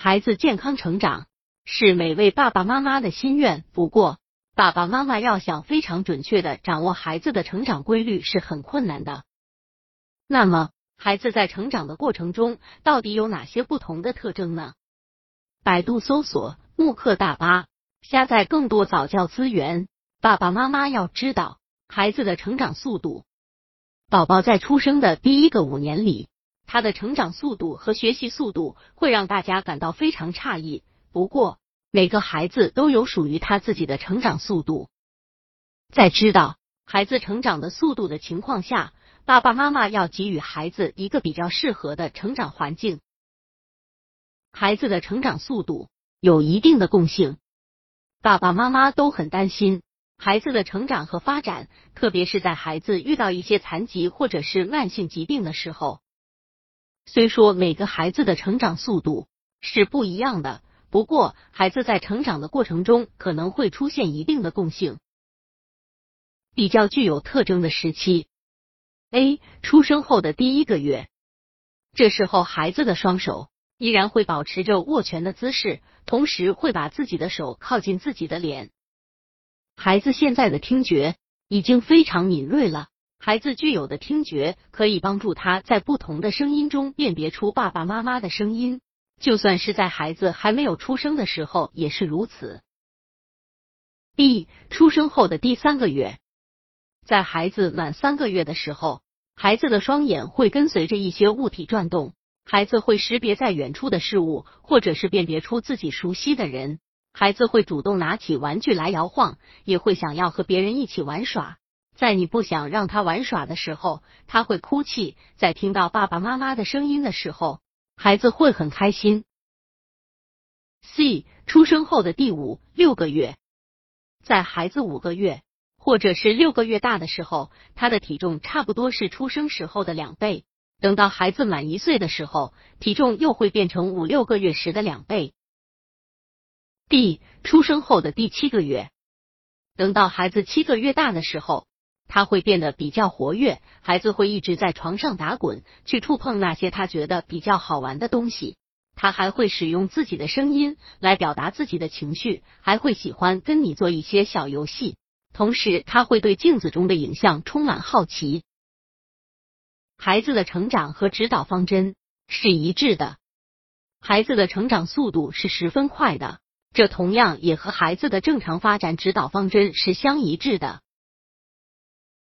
孩子健康成长是每位爸爸妈妈的心愿。不过，爸爸妈妈要想非常准确的掌握孩子的成长规律是很困难的。那么，孩子在成长的过程中到底有哪些不同的特征呢？百度搜索“慕课大巴”，下载更多早教资源。爸爸妈妈要知道孩子的成长速度。宝宝在出生的第一个五年里。他的成长速度和学习速度会让大家感到非常诧异。不过，每个孩子都有属于他自己的成长速度。在知道孩子成长的速度的情况下，爸爸妈妈要给予孩子一个比较适合的成长环境。孩子的成长速度有一定的共性，爸爸妈妈都很担心孩子的成长和发展，特别是在孩子遇到一些残疾或者是慢性疾病的时候。虽说每个孩子的成长速度是不一样的，不过孩子在成长的过程中可能会出现一定的共性。比较具有特征的时期，A 出生后的第一个月，这时候孩子的双手依然会保持着握拳的姿势，同时会把自己的手靠近自己的脸。孩子现在的听觉已经非常敏锐了。孩子具有的听觉可以帮助他在不同的声音中辨别出爸爸妈妈的声音，就算是在孩子还没有出生的时候也是如此。B 出生后的第三个月，在孩子满三个月的时候，孩子的双眼会跟随着一些物体转动，孩子会识别在远处的事物，或者是辨别出自己熟悉的人。孩子会主动拿起玩具来摇晃，也会想要和别人一起玩耍。在你不想让他玩耍的时候，他会哭泣；在听到爸爸妈妈的声音的时候，孩子会很开心。C 出生后的第五六个月，在孩子五个月或者是六个月大的时候，他的体重差不多是出生时候的两倍。等到孩子满一岁的时候，体重又会变成五六个月时的两倍。D 出生后的第七个月，等到孩子七个月大的时候。他会变得比较活跃，孩子会一直在床上打滚，去触碰那些他觉得比较好玩的东西。他还会使用自己的声音来表达自己的情绪，还会喜欢跟你做一些小游戏。同时，他会对镜子中的影像充满好奇。孩子的成长和指导方针是一致的，孩子的成长速度是十分快的，这同样也和孩子的正常发展指导方针是相一致的。